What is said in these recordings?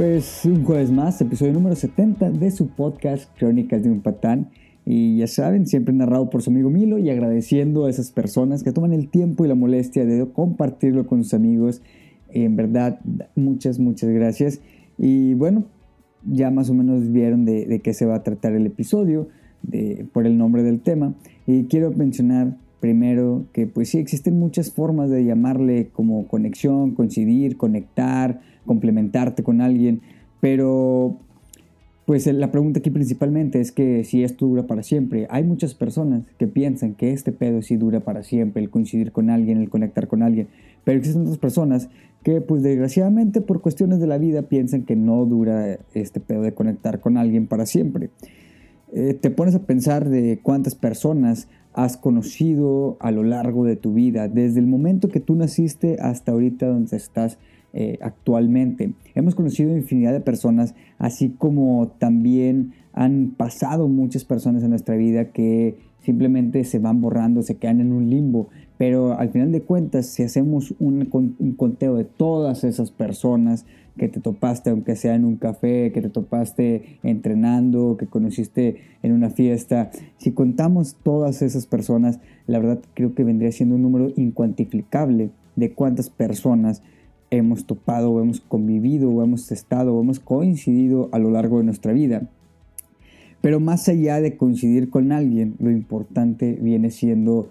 Pues un jueves más, episodio número 70 de su podcast Crónicas de un Patán. Y ya saben, siempre narrado por su amigo Milo y agradeciendo a esas personas que toman el tiempo y la molestia de compartirlo con sus amigos. En verdad, muchas, muchas gracias. Y bueno, ya más o menos vieron de, qué se va a tratar el episodio, de, por el nombre del tema. Y quiero mencionar primero que pues sí existen muchas formas de llamarle como conexión, coincidir, conectar, complementarte con alguien, pero pues la pregunta aquí principalmente es que si esto dura para siempre. Hay muchas personas que piensan que este pedo sí dura para siempre, el coincidir con alguien, el conectar con alguien, pero existen otras personas que pues desgraciadamente por cuestiones de la vida piensan que no dura este pedo de conectar con alguien para siempre. Eh, te pones a pensar de cuántas personas has conocido a lo largo de tu vida, desde el momento que tú naciste hasta ahorita donde estás eh, actualmente. Hemos conocido infinidad de personas, así como también han pasado muchas personas en nuestra vida que simplemente se van borrando, se quedan en un limbo. Pero al final de cuentas, si hacemos un, un, conteo de todas esas personas que te topaste, aunque sea en un café, que te topaste entrenando, que conociste en una fiesta, si contamos todas esas personas, la verdad creo que vendría siendo un número incuantificable de cuántas personas hemos topado o hemos convivido o hemos estado o hemos coincidido a lo largo de nuestra vida. Pero más allá de coincidir con alguien, lo importante viene siendo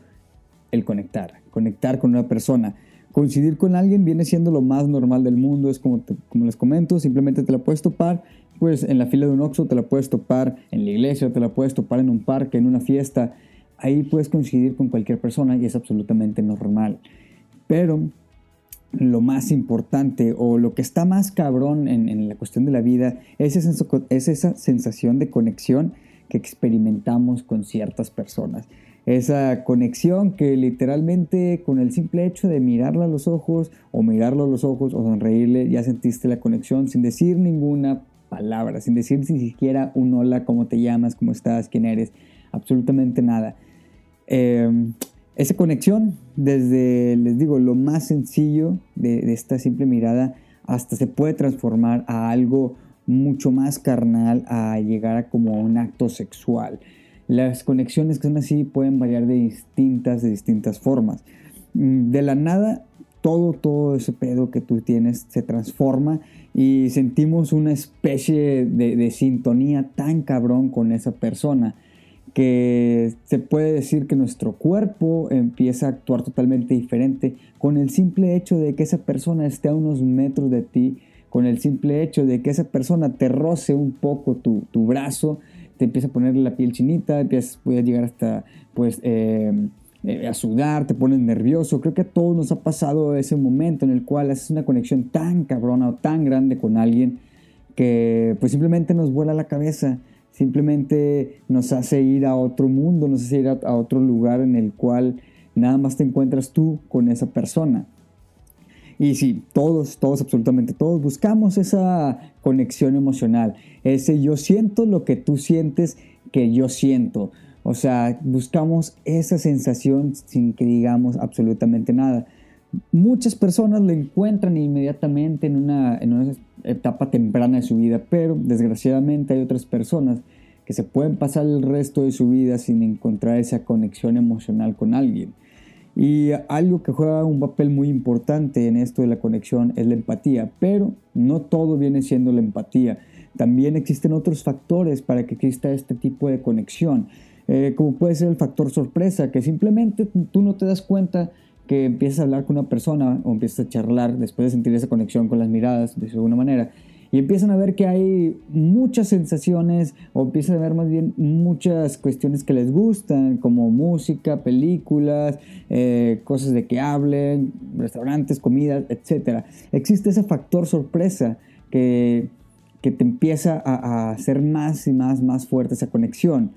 el conectar, conectar con una persona. Coincidir con alguien viene siendo lo más normal del mundo, es como, como les comento, simplemente te la puedes topar, pues en la fila de un Oxxo te la puedes topar, en la iglesia te la puedes topar en un parque, en una fiesta, ahí puedes coincidir con cualquier persona y es absolutamente normal. Pero lo más importante o lo que está más cabrón en, la cuestión de la vida es esa, es esa sensación de conexión que experimentamos con ciertas personas. Esa conexión que literalmente con el simple hecho de mirarla a los ojos o mirarlo los ojos o sonreírle ya sentiste la conexión sin decir ninguna palabra, sin decir ni siquiera un hola, cómo te llamas, cómo estás, quién eres, absolutamente nada. Eh, esa conexión, desde, les digo, lo más sencillo de, esta simple mirada, hasta se puede transformar a algo mucho más carnal, a llegar a como un acto sexual. Las conexiones que son así pueden variar de distintas, de distintas formas. Mm, de la nada, todo, todo ese pedo que tú tienes se transforma y sentimos una especie de, de sintonía tan cabrón con esa persona que se puede decir que nuestro cuerpo empieza a actuar totalmente diferente con el simple hecho de que esa persona esté a unos metros de ti, con el simple hecho de que esa persona te roce un poco tu, brazo, te empieza a poner la piel chinita, empiezas, puedes llegar hasta pues eh, eh, a sudar, te pones nervioso. Creo que a todos nos ha pasado ese momento en el cual haces una conexión tan cabrona o tan grande con alguien que pues simplemente nos vuela la cabeza simplemente nos hace ir a otro mundo, nos hace ir a, otro lugar en el cual nada más te encuentras tú con esa persona. Y sí, todos, todos, absolutamente todos buscamos esa conexión emocional, ese yo siento lo que tú sientes que yo siento. O sea, buscamos esa sensación sin que digamos absolutamente nada. Muchas personas lo encuentran inmediatamente en una, etapa temprana de su vida, pero desgraciadamente hay otras personas que se pueden pasar el resto de su vida sin encontrar esa conexión emocional con alguien. Y algo que juega un papel muy importante en esto de la conexión es la empatía, pero no todo viene siendo la empatía. También existen otros factores para que exista este tipo de conexión, eh, como puede ser el factor sorpresa, que simplemente tú no te das cuenta que empiezas a hablar con una persona o empiezas a charlar después de sentir esa conexión con las miradas de alguna manera y empiezan a ver que hay muchas sensaciones o empiezan a ver más bien muchas cuestiones que les gustan como música, películas, eh, cosas de que hablen, restaurantes, comidas, etc. Existe ese factor sorpresa que, que te empieza a, a hacer más y más, más fuerte esa conexión.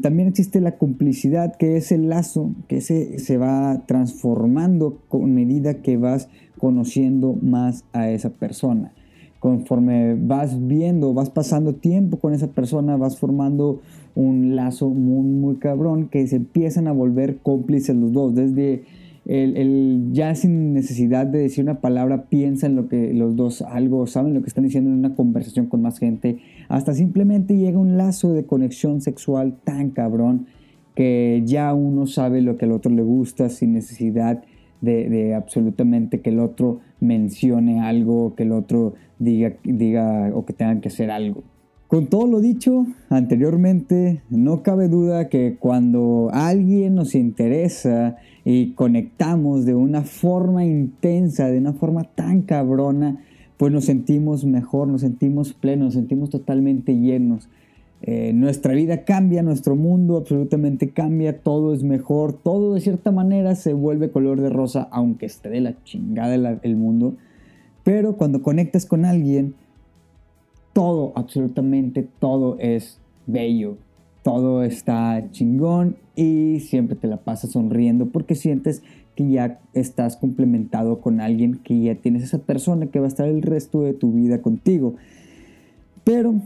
También existe la complicidad, que es el lazo que se, va transformando con medida que vas conociendo más a esa persona. Conforme vas viendo, vas pasando tiempo con esa persona, vas formando un lazo muy, muy cabrón que se empiezan a volver cómplices los dos. Desde el, ya sin necesidad de decir una palabra, piensan lo que los dos algo, saben lo que están diciendo en una conversación con más gente, hasta simplemente llega un lazo de conexión sexual tan cabrón que ya uno sabe lo que al otro le gusta sin necesidad de, absolutamente que el otro mencione algo, que el otro diga, diga o que tengan que hacer algo. Con todo lo dicho anteriormente, no cabe duda que cuando alguien nos interesa y conectamos de una forma intensa, de una forma tan cabrona, pues nos sentimos mejor, nos sentimos plenos, nos sentimos totalmente llenos. Eh, nuestra vida cambia, nuestro mundo absolutamente cambia, todo es mejor, todo de cierta manera se vuelve color de rosa, aunque esté de la chingada el mundo. Pero cuando conectas con alguien, todo, absolutamente todo es bello, todo está chingón y siempre te la pasas sonriendo porque sientes que ya estás complementado con alguien, que ya tienes esa persona que va a estar el resto de tu vida contigo. Pero,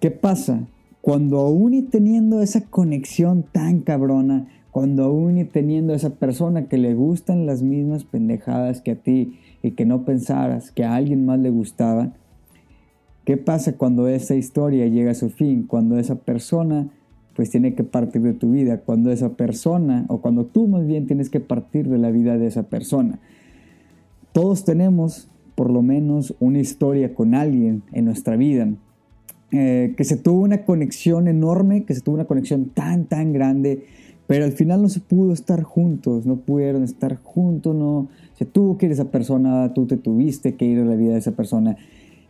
¿qué pasa? Cuando aún y teniendo esa conexión tan cabrona, cuando aún y teniendo esa persona que le gustan las mismas pendejadas que a ti y que no pensaras que a alguien más le gustaban, ¿Qué pasa cuando esa historia llega a su fin? Cuando esa persona pues tiene que partir de tu vida, cuando esa persona, o cuando tú más bien tienes que partir de la vida de esa persona. Todos tenemos por lo menos una historia con alguien en nuestra vida, eh, que se tuvo una conexión enorme, que se tuvo una conexión tan, tan grande, pero al final no se pudo estar juntos, no pudieron estar juntos, no se tuvo que ir esa persona, tú te tuviste que ir a la vida de esa persona.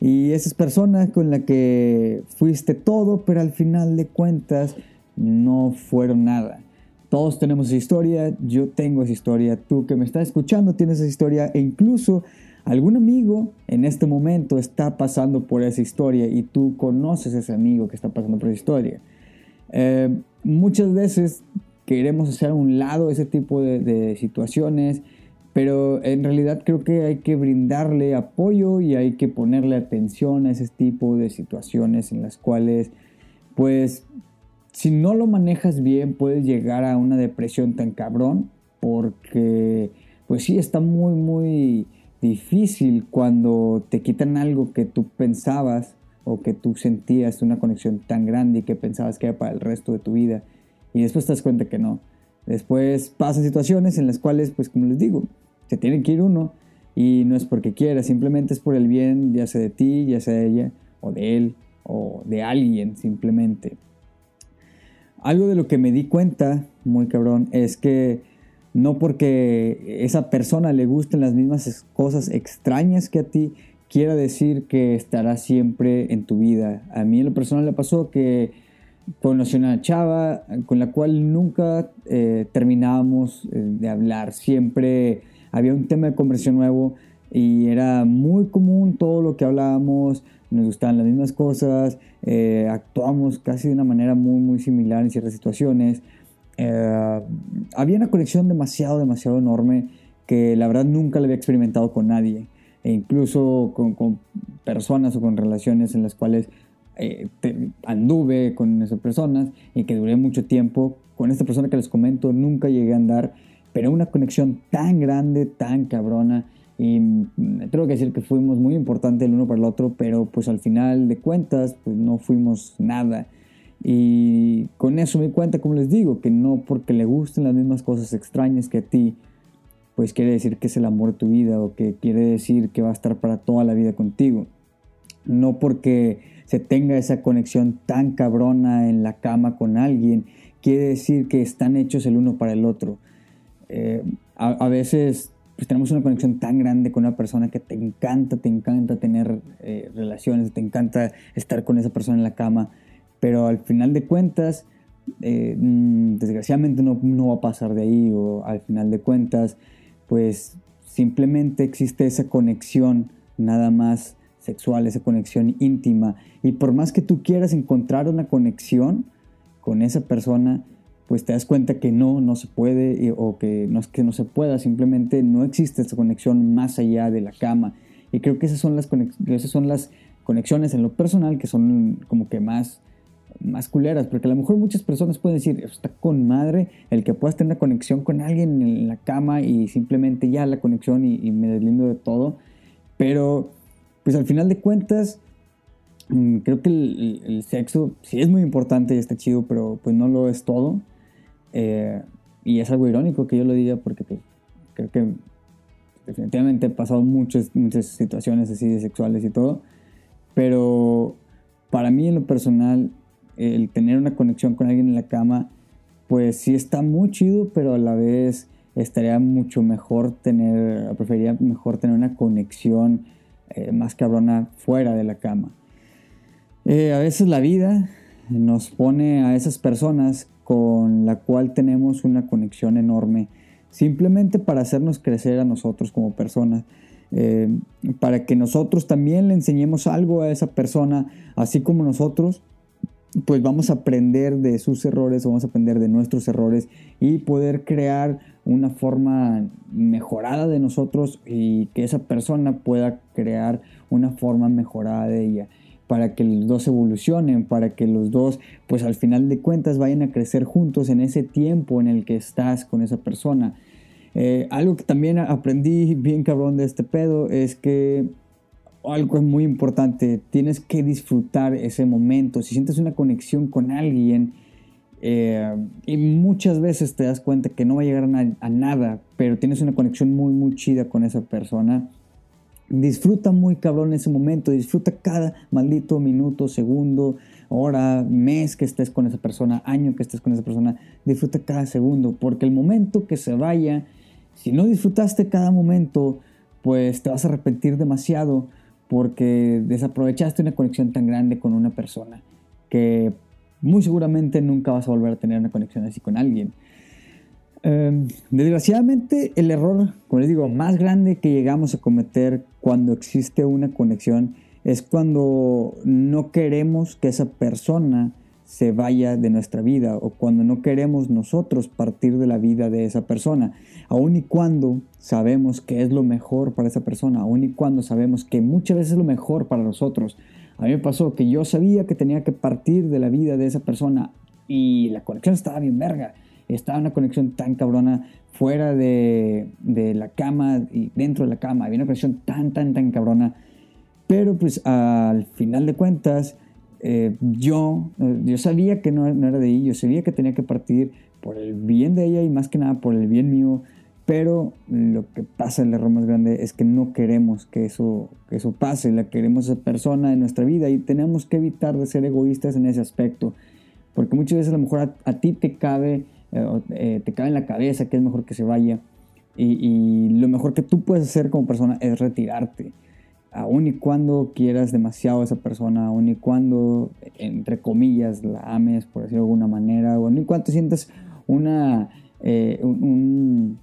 Y esas personas con las que fuiste todo, pero al final de cuentas no fueron nada. Todos tenemos esa historia, yo tengo esa historia, tú que me estás escuchando tienes esa historia e incluso algún amigo en este momento está pasando por esa historia y tú conoces a ese amigo que está pasando por esa historia. Eh, muchas veces queremos hacer a un lado ese tipo de, de situaciones pero en realidad creo que hay que brindarle apoyo y hay que ponerle atención a ese tipo de situaciones en las cuales, pues, si no lo manejas bien, puedes llegar a una depresión tan cabrón, porque, pues sí, está muy, muy difícil cuando te quitan algo que tú pensabas o que tú sentías una conexión tan grande y que pensabas que era para el resto de tu vida y después te das cuenta que no. Después pasan situaciones en las cuales, pues como les digo, se tiene que ir uno y no es porque quiera, simplemente es por el bien, ya sea de ti, ya sea de ella, o de él, o de alguien, simplemente. Algo de lo que me di cuenta, muy cabrón, es que no porque esa persona le gusten las mismas cosas extrañas que a ti, quiera decir que estará siempre en tu vida. A mí en lo personal le pasó que conocí una chava con la cual nunca eh, terminábamos eh, de hablar, siempre había un tema de conversación nuevo y era muy común todo lo que hablábamos, nos gustaban las mismas cosas, eh, actuamos casi de una manera muy, muy similar en ciertas situaciones. Eh, había una conexión demasiado, demasiado enorme que la verdad nunca la había experimentado con nadie, e incluso con, con personas o con relaciones en las cuales eh, anduve con esas personas y que duré mucho tiempo. Con esta persona que les comento nunca llegué a andar pero una conexión tan grande, tan cabrona. Y tengo que decir que fuimos muy importantes el uno para el otro, pero pues al final de cuentas, pues no fuimos nada. Y con eso me cuenta, como les digo, que no porque le gusten las mismas cosas extrañas que a ti, pues quiere decir que es el amor de tu vida o que quiere decir que va a estar para toda la vida contigo. No porque se tenga esa conexión tan cabrona en la cama con alguien, quiere decir que están hechos el uno para el otro. Eh, a, veces pues, tenemos una conexión tan grande con una persona que te encanta, te encanta tener eh, relaciones, te encanta estar con esa persona en la cama, pero al final de cuentas, eh, mm, desgraciadamente no, no va a pasar de ahí, o al final de cuentas, pues simplemente existe esa conexión nada más sexual, esa conexión íntima, y por más que tú quieras encontrar una conexión con esa persona, pues te das cuenta que no, no se puede o que no es que no se pueda, simplemente no existe esa conexión más allá de la cama. Y creo que esas son las, esas son las conexiones en lo personal que son como que más, más culeras, porque a lo mejor muchas personas pueden decir, está con madre el que puedas tener una conexión con alguien en la cama y simplemente ya la conexión y, me deslindo de todo, pero pues al final de cuentas, mm, creo que el, sexo sí es muy importante y está chido, pero pues no lo es todo. Eh, y es algo irónico que yo lo diga porque pues, creo que definitivamente he pasado muchas, muchas situaciones así de sexuales y todo, pero para mí en lo personal el tener una conexión con alguien en la cama, pues sí está muy chido, pero a la vez estaría mucho mejor tener, preferiría mejor tener una conexión eh, más cabrona fuera de la cama. Eh, a veces la vida nos pone a esas personas con la cual tenemos una conexión enorme, simplemente para hacernos crecer a nosotros como personas. Eh, para que nosotros también le enseñemos algo a esa persona, así como nosotros pues vamos a aprender de sus errores, vamos a aprender de nuestros errores y poder crear una forma mejorada de nosotros y que esa persona pueda crear una forma mejorada de ella para que los dos evolucionen, para que los dos, pues al final de cuentas, vayan a crecer juntos en ese tiempo en el que estás con esa persona. Eh, algo que también aprendí bien cabrón de este pedo es que algo es muy importante, tienes que disfrutar ese momento. Si sientes una conexión con alguien eh, y muchas veces te das cuenta que no va a llegar a, nada, pero tienes una conexión muy, muy chida con esa persona, disfruta muy cabrón ese momento, disfruta cada maldito minuto, segundo, hora, mes que estés con esa persona, año que estés con esa persona, disfruta cada segundo, porque el momento que se vaya, si no disfrutaste cada momento, pues te vas a arrepentir demasiado porque desaprovechaste una conexión tan grande con una persona que muy seguramente nunca vas a volver a tener una conexión así con alguien. Em, desgraciadamente, el error, como les digo, más grande que llegamos a cometer cuando existe una conexión es cuando no queremos que esa persona se vaya de nuestra vida o cuando no queremos nosotros partir de la vida de esa persona, aun y cuando sabemos que es lo mejor para esa persona, aun y cuando sabemos que muchas veces es lo mejor para nosotros. A mí me pasó que yo sabía que tenía que partir de la vida de esa persona y la conexión estaba bien verga, estaba una conexión tan cabrona fuera de, de la cama y dentro de la cama, había una conexión tan, tan, tan cabrona, pero pues al final de cuentas, eh, yo, eh, yo sabía que no, era de ella, yo sabía que tenía que partir por el bien de ella y más que nada por el bien mío, pero lo que pasa, el error más grande es que no queremos que eso, que eso pase, la queremos esa persona en nuestra vida y tenemos que evitar de ser egoístas en ese aspecto, porque muchas veces a lo mejor a, ti te cabe, eh, te cabe en la cabeza que es mejor que se vaya y, lo mejor que tú puedes hacer como persona es retirarte aun y cuando quieras demasiado a esa persona, aun y cuando, entre comillas, la ames, por decirlo de alguna manera, aun y cuando sientas una, eh, un,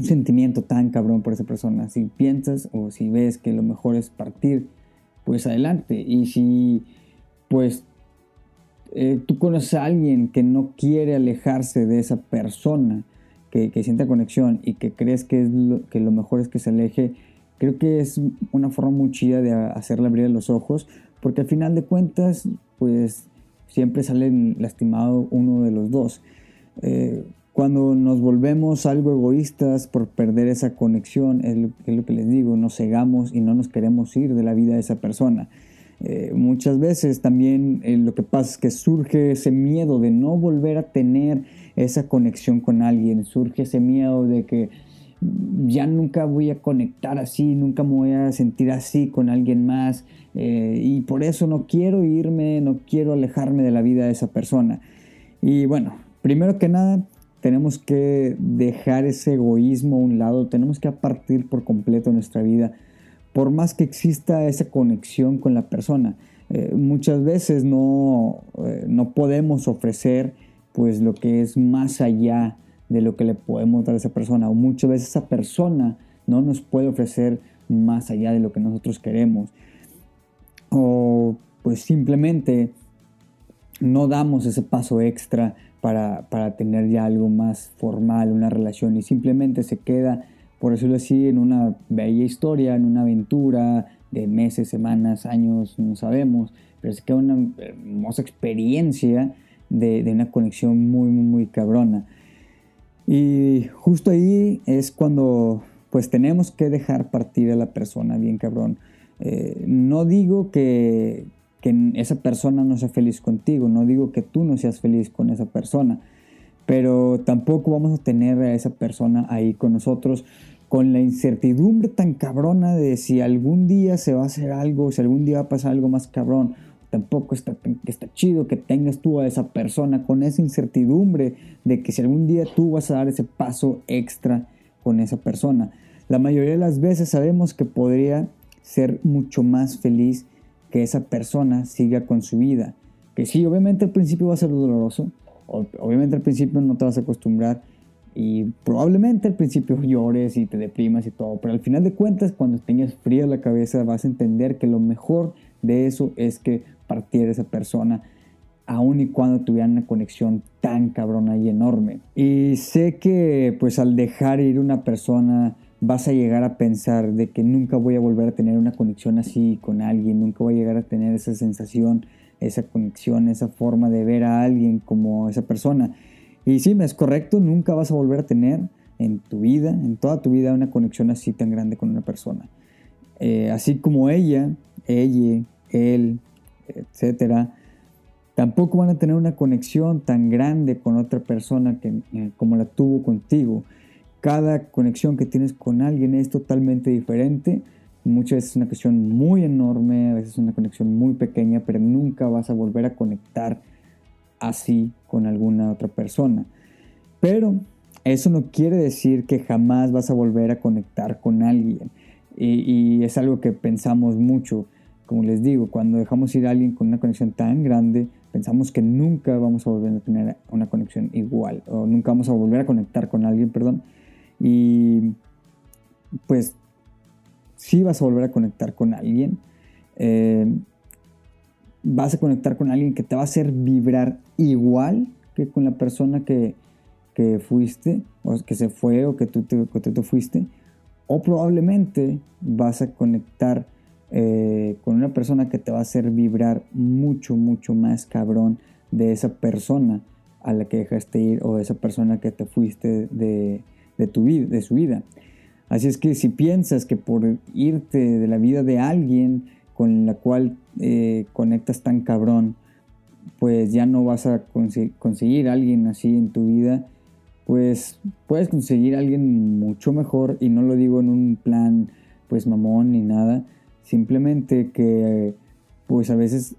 sentimiento tan cabrón por esa persona, si piensas o si ves que lo mejor es partir, pues adelante. Y si, pues, eh, tú conoces a alguien que no quiere alejarse de esa persona, que, sienta conexión y que crees que, es que lo mejor es que se aleje, Creo que es una forma muy chida de hacerle abrir los ojos, porque al final de cuentas, pues siempre sale lastimado uno de los dos. Eh, cuando nos volvemos algo egoístas por perder esa conexión, es lo, que les digo, nos cegamos y no nos queremos ir de la vida de esa persona. Eh, muchas veces también eh, lo que pasa es que surge ese miedo de no volver a tener esa conexión con alguien, surge ese miedo de que ya nunca voy a conectar así, nunca me voy a sentir así con alguien más eh, y por eso no quiero irme, no quiero alejarme de la vida de esa persona. Y bueno, primero que nada, tenemos que dejar ese egoísmo a un lado, tenemos que partir por completo nuestra vida, por más que exista esa conexión con la persona. Eh, muchas veces no, eh, no podemos ofrecer pues lo que es más allá de lo que le podemos dar a esa persona. O muchas veces esa persona no nos puede ofrecer más allá de lo que nosotros queremos. O pues simplemente no damos ese paso extra para, tener ya algo más formal, una relación, y simplemente se queda, por decirlo así, en una bella historia, en una aventura de meses, semanas, años, no sabemos, pero se queda una hermosa experiencia de, una conexión muy, muy, muy cabrona. Y justo ahí es cuando pues tenemos que dejar partir a la persona bien cabrón. Eh, no digo que, que esa persona no sea feliz contigo, no digo que tú no seas feliz con esa persona, pero tampoco vamos a tener a esa persona ahí con nosotros con la incertidumbre tan cabrona de si algún día se va a hacer algo, si algún día va a pasar algo más cabrón. Tampoco está, está chido que tengas tú a esa persona con esa incertidumbre de que si algún día tú vas a dar ese paso extra con esa persona. La mayoría de las veces sabemos que podría ser mucho más feliz que esa persona siga con su vida. Que sí, obviamente al principio va a ser doloroso, obviamente al principio no te vas a acostumbrar y probablemente al principio llores y te deprimas y todo, pero al final de cuentas cuando tengas fría la cabeza vas a entender que lo mejor de eso es que partiera esa persona aun y cuando tuvieran una conexión tan cabrona y enorme. Y sé que pues al dejar ir una persona vas a llegar a pensar de que nunca voy a volver a tener una conexión así con alguien, nunca voy a llegar a tener esa sensación, esa conexión, esa forma de ver a alguien como esa persona. Y sí, es correcto, nunca vas a volver a tener en tu vida, en toda tu vida, una conexión así tan grande con una persona. Eh, así como ella, ella, él, etcétera, tampoco van a tener una conexión tan grande con otra persona que, eh, como la tuvo contigo. Cada conexión que tienes con alguien es totalmente diferente. Muchas veces es una conexión muy enorme, a veces es una conexión muy pequeña, pero nunca vas a volver a conectar así con alguna otra persona. Pero eso no quiere decir que jamás vas a volver a conectar con alguien. Y, es algo que pensamos mucho. Como les digo, cuando dejamos ir a alguien con una conexión tan grande, pensamos que nunca vamos a volver a tener una conexión igual, o nunca vamos a volver a conectar con alguien, perdón. Y pues sí vas a volver a conectar con alguien. Eh, vas a conectar con alguien que te va a hacer vibrar igual que con la persona que, fuiste, o que se fue, o que tú te, te fuiste. O probablemente vas a conectar eh, con una persona que te va a hacer vibrar mucho, mucho más cabrón de esa persona a la que dejaste ir o de esa persona que te fuiste de, de tu vida, de su vida. Así es que si piensas que por irte de la vida de alguien con la cual eh, conectas tan cabrón, pues ya no vas a conseguir alguien así en tu vida, pues puedes conseguir alguien mucho mejor y no lo digo en un plan pues mamón ni nada, simplemente que pues a veces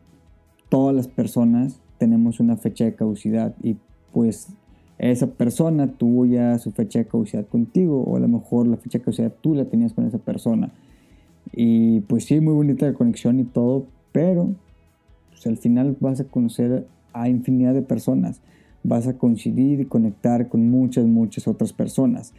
todas las personas tenemos una fecha de caducidad y pues esa persona tuvo ya su fecha de caducidad contigo o a lo mejor la fecha de caducidad tú la tenías con esa persona. Y pues sí, muy bonita la conexión y todo, pero pues, al final vas a conocer a infinidad de personas, vas a coincidir y conectar con muchas, muchas otras personas.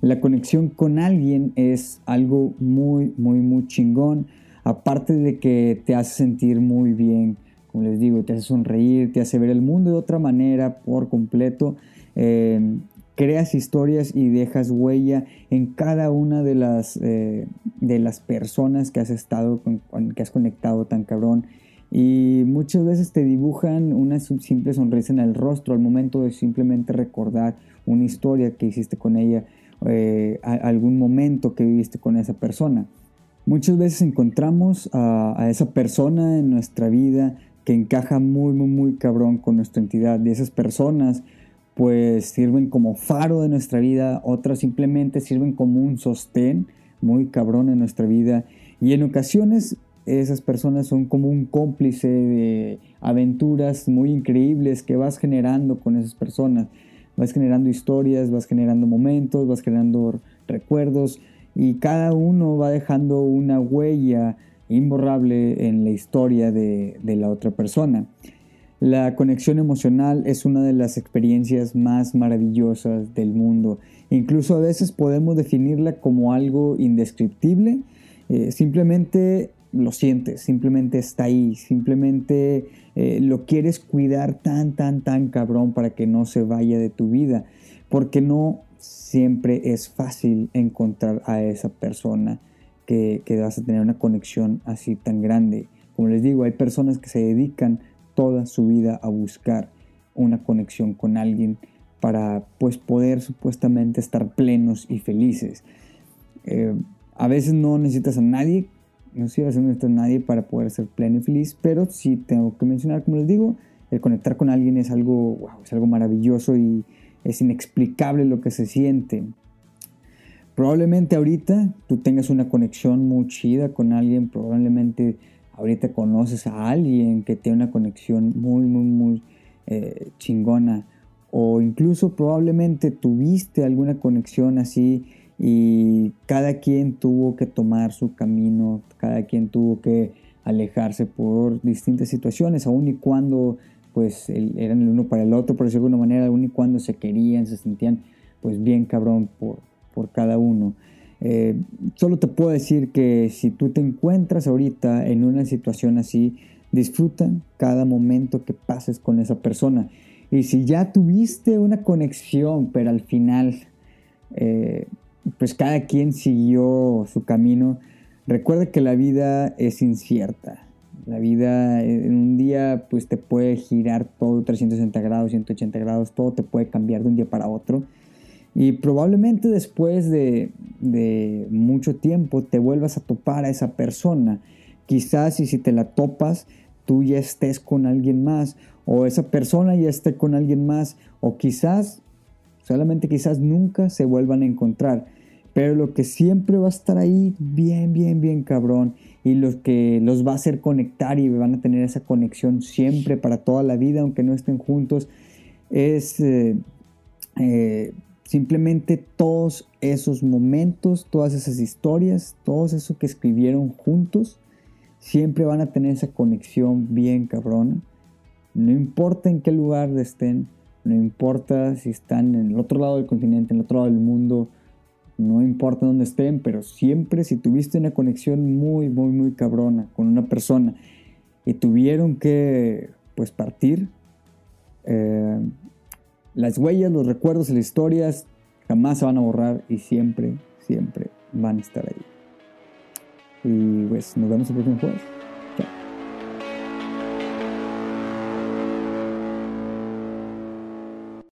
La conexión con alguien es algo muy, muy, muy chingón, aparte de que te hace sentir muy bien, como les digo, te hace sonreír, te hace ver el mundo de otra manera por completo. Eh, creas historias y dejas huella en cada una de las, eh, de las personas que has estado, con, que has conectado tan cabrón. Y muchas veces te dibujan una simple sonrisa en el rostro al momento de simplemente recordar una historia que hiciste con ella, eh, algún momento que viviste con esa persona. Muchas veces encontramos a, a, esa persona en nuestra vida que encaja muy, muy, muy cabrón con nuestra entidad. De esas personas pues sirven como faro de nuestra vida, otras simplemente sirven como un sostén muy cabrón en nuestra vida y en ocasiones esas personas son como un cómplice de aventuras muy increíbles que vas generando con esas personas. Vas generando historias, vas generando momentos, vas generando recuerdos y cada uno va dejando una huella imborrable en la historia de, la otra persona. La conexión emocional es una de las experiencias más maravillosas del mundo. Incluso a veces podemos definirla como algo indescriptible. Eh, simplemente lo sientes, simplemente está ahí, simplemente eh, lo quieres cuidar tan, tan, tan cabrón para que no se vaya de tu vida. Porque no siempre es fácil encontrar a esa persona que, que vas a tener una conexión así tan grande como les digo, hay personas que se dedican toda su vida a buscar una conexión con alguien para pues poder supuestamente estar plenos y felices. Eh, a veces no necesitas a nadie, no sé, a veces no necesitas a nadie para poder ser pleno y feliz, pero sí tengo que mencionar, como les digo, el conectar con alguien es algo, es algo maravilloso y es inexplicable lo que se siente. Probablemente ahorita tú tengas una conexión muy chida con alguien, probablemente ahorita conoces a alguien que tiene una conexión muy, muy, muy eh, chingona. O incluso probablemente tuviste alguna conexión así y cada quien tuvo que tomar su camino, cada quien tuvo que alejarse por distintas situaciones, aun y cuando pues eran el uno para el otro, por decirlo de alguna manera, aun y cuando se querían, se sentían pues bien cabrón por, por cada uno. Eh, solo te puedo decir que si tú te encuentras ahorita en una situación así, disfruta cada momento que pases con esa persona. Y si ya tuviste una conexión, pero al final, eh, pues cada quien siguió su camino, recuerda que la vida es incierta. La vida en un día pues te puede girar todo 360 grados, 180 grados, todo te puede cambiar de un día para otro. Y probablemente después de, mucho tiempo te vuelvas a topar a esa persona. Quizás y si te la topas, tú ya estés con alguien más, o esa persona ya esté con alguien más, o quizás, solamente quizás nunca se vuelvan a encontrar. Pero lo que siempre va a estar ahí, bien, bien, bien cabrón, y lo que los va a hacer conectar y van a tener esa conexión siempre para toda la vida, aunque no estén juntos, es eh, eh, Simplemente todos esos momentos, todas esas historias, todo eso que escribieron juntos, siempre van a tener esa conexión bien cabrona. No importa en qué lugar estén, no importa si están en el otro lado del continente, en el otro lado del mundo, no importa dónde estén, pero siempre si tuviste una conexión muy, muy, muy cabrona con una persona y tuvieron que, pues, partir, eh, las huellas, los recuerdos las historias jamás se van a borrar y siempre, siempre van a estar ahí. Y pues nos vemos el próximo jueves.